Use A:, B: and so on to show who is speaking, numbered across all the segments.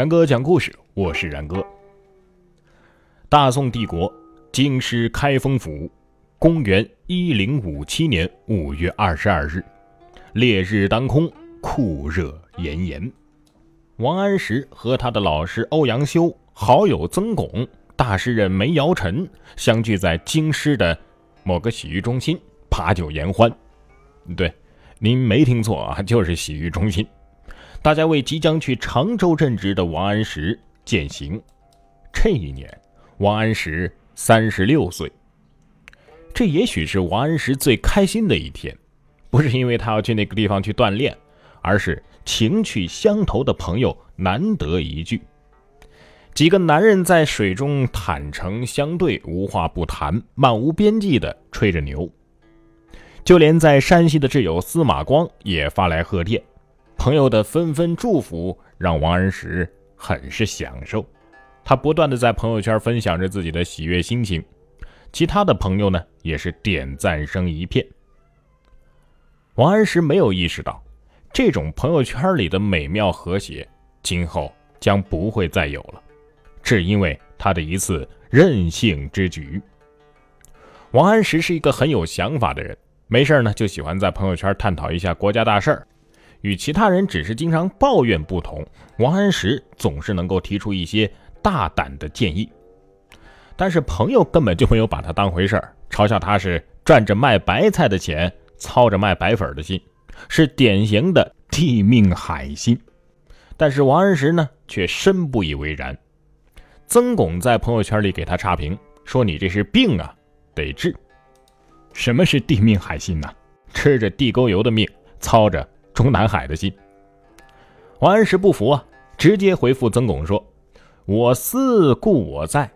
A: 然哥讲故事，我是然哥。大宋帝国京师开封府，公元一零五七年五月二十二日，烈日当空，酷热炎炎。王安石和他的老师欧阳修、好友曾巩、大诗人梅尧臣相聚在京师的某个洗浴中心，把酒言欢。对，您没听错啊，就是洗浴中心。大家为即将去常州任职的王安石饯行。这一年，王安石三十六岁。这也许是王安石最开心的一天，不是因为他要去那个地方去锻炼，而是情趣相投的朋友难得一聚。几个男人在水中坦诚相对，无话不谈，漫无边际地吹着牛。就连在山西的挚友司马光也发来贺电。朋友的纷纷祝福让王安石很是享受，他不断的在朋友圈分享着自己的喜悦心情，其他的朋友呢也是点赞声一片。王安石没有意识到，这种朋友圈里的美妙和谐，今后将不会再有了，只因为他的一次任性之举。王安石是一个很有想法的人，没事呢就喜欢在朋友圈探讨一下国家大事儿。与其他人只是经常抱怨不同，王安石总是能够提出一些大胆的建议。但是朋友根本就没有把他当回事儿，嘲笑他是赚着卖白菜的钱，操着卖白粉的心，是典型的地命海心。但是王安石呢，却深不以为然。曾巩在朋友圈里给他差评，说：“你这是病啊，得治。”什么是地命海心呢？吃着地沟油的命，操着。中南海的心，王安石不服啊，直接回复曾巩说：“我思故我在。”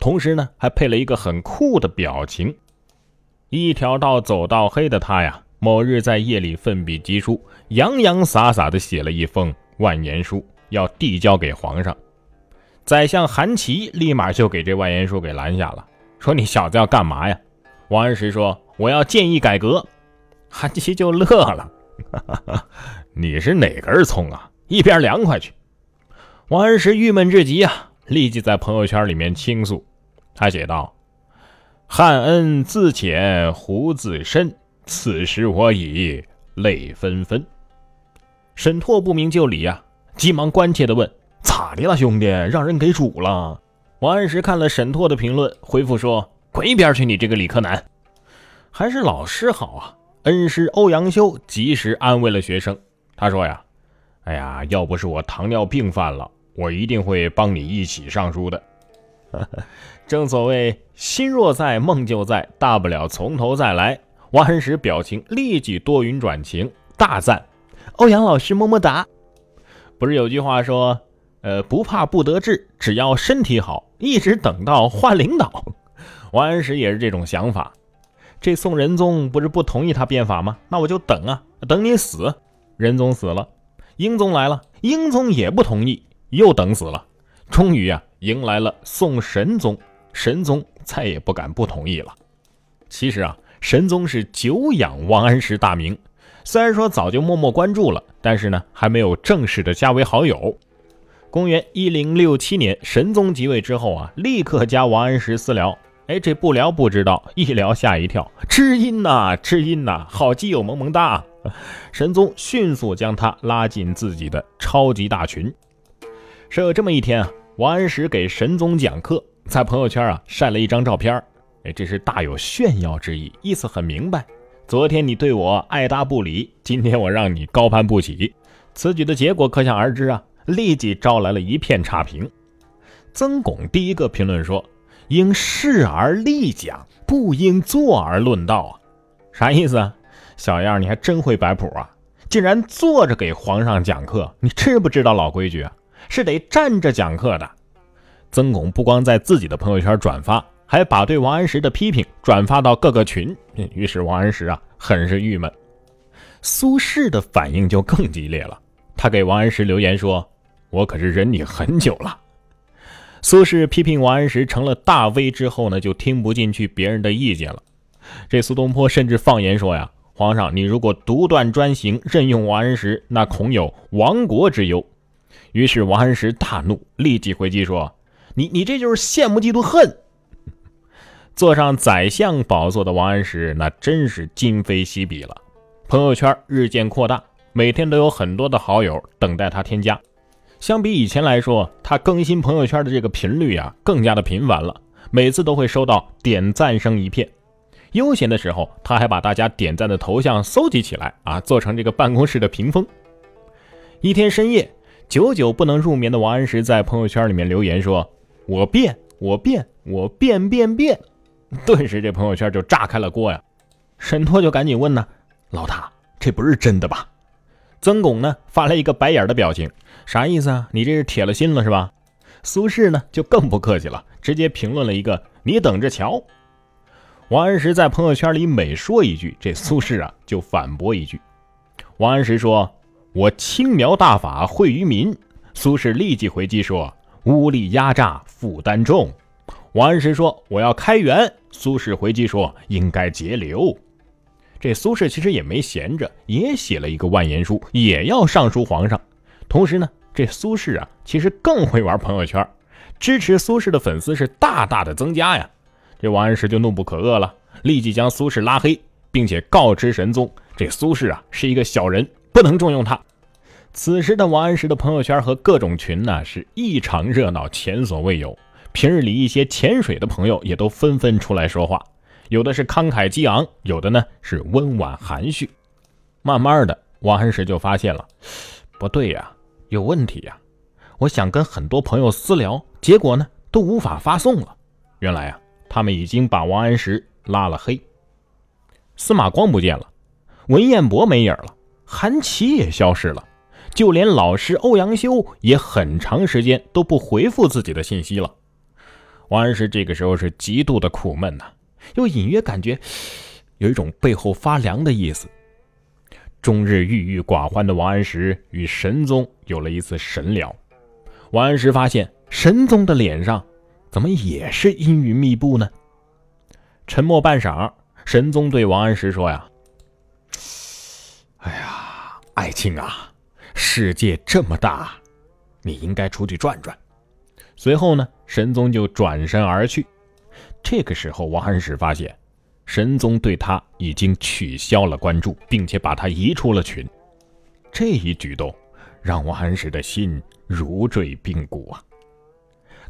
A: 同时呢，还配了一个很酷的表情。一条道走到黑的他呀，某日在夜里奋笔疾书，洋洋洒洒的写了一封万言书，要递交给皇上。宰相韩琦立马就给这万言书给拦下了，说：“你小子要干嘛呀？”王安石说：“我要建议改革。”韩琦就乐了。哈哈，你是哪根葱啊？一边凉快去！王安石郁闷至极啊，立即在朋友圈里面倾诉。他写道：“汉恩自浅，胡自深，此时我已泪纷纷。”沈拓不明就里呀，急忙关切地问：“咋的了，兄弟？让人给煮了？”王安石看了沈拓的评论，回复说：“滚一边去，你这个理科男！还是老师好啊。”恩师欧阳修及时安慰了学生。他说：“呀，哎呀，要不是我糖尿病犯了，我一定会帮你一起上书的。正所谓心若在，梦就在，大不了从头再来。”王安石表情立即多云转晴，大赞：“欧阳老师么么哒！”不是有句话说：“呃，不怕不得志，只要身体好，一直等到换领导。”王安石也是这种想法。这宋仁宗不是不同意他变法吗？那我就等啊，等你死。仁宗死了，英宗来了，英宗也不同意，又等死了。终于啊，迎来了宋神宗，神宗再也不敢不同意了。其实啊，神宗是久仰王安石大名，虽然说早就默默关注了，但是呢，还没有正式的加为好友。公元一零六七年，神宗即位之后啊，立刻加王安石私聊。哎，这不聊不知道，一聊吓一跳，知音呐，知音呐，好基友萌萌哒！神宗迅速将他拉进自己的超级大群。是有这么一天啊，王安石给神宗讲课，在朋友圈啊晒了一张照片哎，这是大有炫耀之意，意思很明白。昨天你对我爱答不理，今天我让你高攀不起。此举的结果可想而知啊，立即招来了一片差评。曾巩第一个评论说。应事而立讲，不应坐而论道啊！啥意思啊？小样，你还真会摆谱啊！竟然坐着给皇上讲课，你知不知道老规矩啊？是得站着讲课的。曾巩不光在自己的朋友圈转发，还把对王安石的批评转发到各个群。于是王安石啊，很是郁闷。苏轼的反应就更激烈了，他给王安石留言说：“我可是忍你很久了。”苏轼批评王安石成了大 V 之后呢，就听不进去别人的意见了。这苏东坡甚至放言说呀：“皇上，你如果独断专行，任用王安石，那恐有亡国之忧。”于是王安石大怒，立即回击说：“你你这就是羡慕嫉妒恨。”坐上宰相宝座的王安石，那真是今非昔比了。朋友圈日渐扩大，每天都有很多的好友等待他添加。相比以前来说，他更新朋友圈的这个频率啊，更加的频繁了。每次都会收到点赞声一片。悠闲的时候，他还把大家点赞的头像搜集起来啊，做成这个办公室的屏风。一天深夜，久久不能入眠的王安石在朋友圈里面留言说：“我变，我变，我变变变。”顿时这朋友圈就炸开了锅呀。沈拓就赶紧问呢：“老大，这不是真的吧？”曾巩呢发来一个白眼的表情。啥意思啊？你这是铁了心了是吧？苏轼呢就更不客气了，直接评论了一个“你等着瞧”。王安石在朋友圈里每说一句，这苏轼啊就反驳一句。王安石说：“我轻描大法惠于民。”苏轼立即回击说：“污吏压榨负担重。”王安石说：“我要开源。”苏轼回击说：“应该节流。”这苏轼其实也没闲着，也写了一个万言书，也要上书皇上。同时呢，这苏轼啊，其实更会玩朋友圈，支持苏轼的粉丝是大大的增加呀。这王安石就怒不可遏了，立即将苏轼拉黑，并且告知神宗，这苏轼啊是一个小人，不能重用他。此时的王安石的朋友圈和各种群呢是异常热闹，前所未有。平日里一些潜水的朋友也都纷纷出来说话，有的是慷慨激昂，有的呢是温婉含蓄。慢慢的，王安石就发现了，不对呀。有问题呀！我想跟很多朋友私聊，结果呢都无法发送了。原来啊，他们已经把王安石拉了黑。司马光不见了，文彦博没影了，韩琦也消失了，就连老师欧阳修也很长时间都不回复自己的信息了。王安石这个时候是极度的苦闷呐，又隐约感觉有一种背后发凉的意思。终日郁郁寡欢的王安石与神宗有了一次神聊。王安石发现神宗的脸上怎么也是阴云密布呢？沉默半晌，神宗对王安石说：“呀，哎呀，爱卿啊，世界这么大，你应该出去转转。”随后呢，神宗就转身而去。这个时候，王安石发现。神宗对他已经取消了关注，并且把他移出了群。这一举动让王安石的心如坠冰谷啊！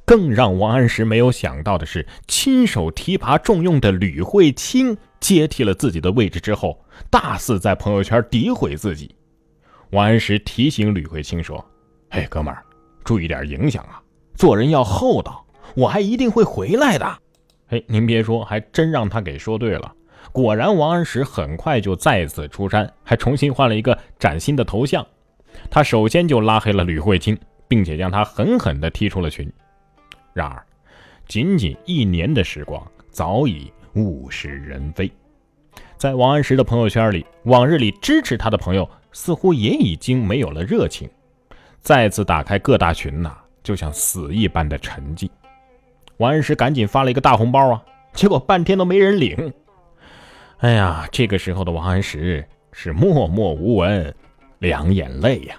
A: 更让王安石没有想到的是，亲手提拔重用的吕惠卿接替了自己的位置之后，大肆在朋友圈诋毁自己。王安石提醒吕惠卿说：“嘿，哥们儿，注意点影响啊，做人要厚道，我还一定会回来的。”哎，您别说，还真让他给说对了。果然，王安石很快就再次出山，还重新换了一个崭新的头像。他首先就拉黑了吕惠卿，并且将他狠狠地踢出了群。然而，仅仅一年的时光，早已物是人非。在王安石的朋友圈里，往日里支持他的朋友似乎也已经没有了热情。再次打开各大群呐，就像死一般的沉寂。王安石赶紧发了一个大红包啊，结果半天都没人领。哎呀，这个时候的王安石是默默无闻，两眼泪呀。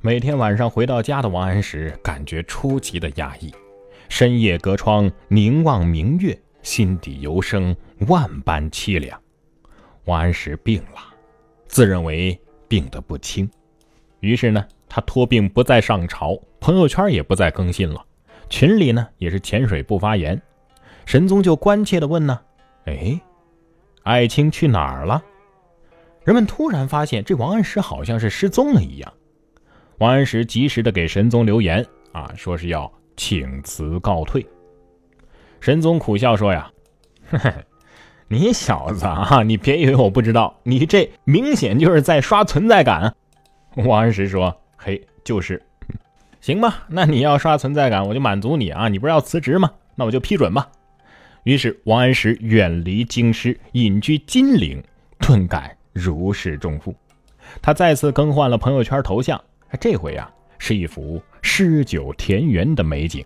A: 每天晚上回到家的王安石感觉出奇的压抑，深夜隔窗凝望明月，心底犹生万般凄凉。王安石病了，自认为病得不轻，于是呢，他托病不再上朝，朋友圈也不再更新了。群里呢也是潜水不发言，神宗就关切的问呢：“哎，爱卿去哪儿了？”人们突然发现这王安石好像是失踪了一样。王安石及时的给神宗留言啊，说是要请辞告退。神宗苦笑说：“呀，嘿嘿，你小子啊，你别以为我不知道，你这明显就是在刷存在感。”王安石说：“嘿，就是。”行吧，那你要刷存在感，我就满足你啊！你不是要辞职吗？那我就批准吧。于是王安石远离京师，隐居金陵，顿感如释重负。他再次更换了朋友圈头像，这回啊是一幅诗酒田园的美景。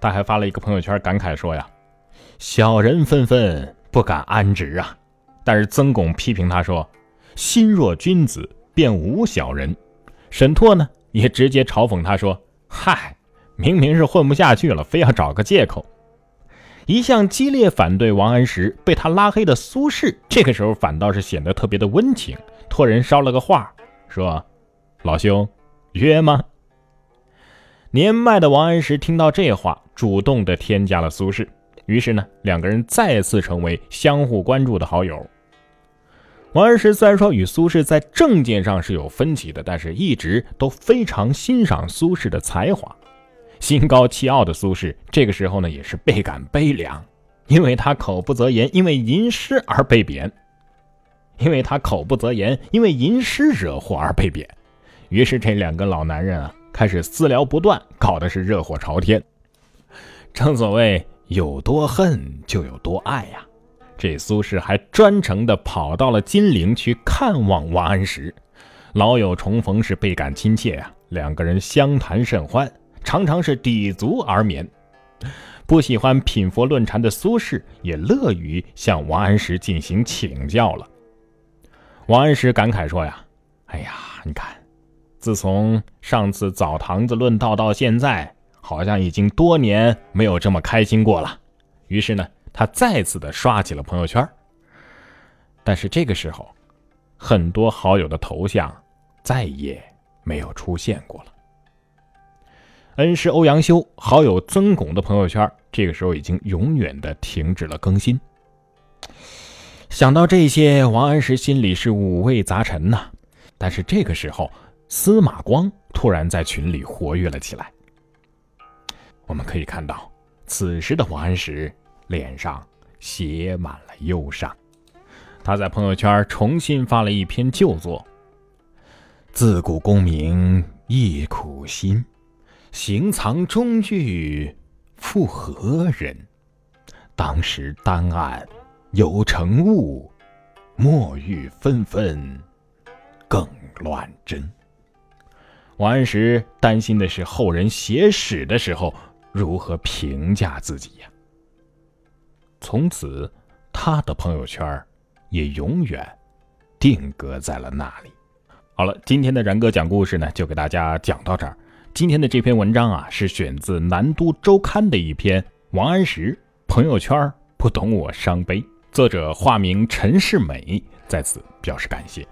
A: 他还发了一个朋友圈，感慨说呀：“小人纷纷不敢安直啊。”但是曾巩批评他说：“心若君子，便无小人。”沈拓呢？也直接嘲讽他说：“嗨，明明是混不下去了，非要找个借口。”一向激烈反对王安石被他拉黑的苏轼，这个时候反倒是显得特别的温情，托人捎了个话，说：“老兄，约吗？”年迈的王安石听到这话，主动的添加了苏轼，于是呢，两个人再次成为相互关注的好友。王安石虽然说与苏轼在政见上是有分歧的，但是一直都非常欣赏苏轼的才华。心高气傲的苏轼，这个时候呢也是倍感悲凉，因为他口不择言，因为吟诗而被贬；因为他口不择言，因为吟诗惹祸而被贬。于是这两个老男人啊，开始私聊不断，搞的是热火朝天。正所谓有多恨就有多爱呀。这苏轼还专程的跑到了金陵去看望王安石，老友重逢是倍感亲切呀，两个人相谈甚欢。常常是抵足而眠，不喜欢品佛论禅的苏轼也乐于向王安石进行请教了。王安石感慨说：“呀，哎呀，你看，自从上次澡堂子论道到现在，好像已经多年没有这么开心过了。”于是呢，他再次的刷起了朋友圈。但是这个时候，很多好友的头像再也没有出现过了。恩师欧阳修、好友曾巩的朋友圈，这个时候已经永远的停止了更新。想到这些，王安石心里是五味杂陈呐。但是这个时候，司马光突然在群里活跃了起来。我们可以看到，此时的王安石脸上写满了忧伤。他在朋友圈重新发了一篇旧作：“自古功名亦苦心。”行藏中具复何人？当时丹案有成物，墨玉纷纷更乱真。王安石担心的是后人写史的时候如何评价自己呀。从此，他的朋友圈也永远定格在了那里。好了，今天的然哥讲故事呢，就给大家讲到这儿。今天的这篇文章啊，是选自《南都周刊》的一篇《王安石朋友圈不懂我伤悲》，作者化名陈世美，在此表示感谢。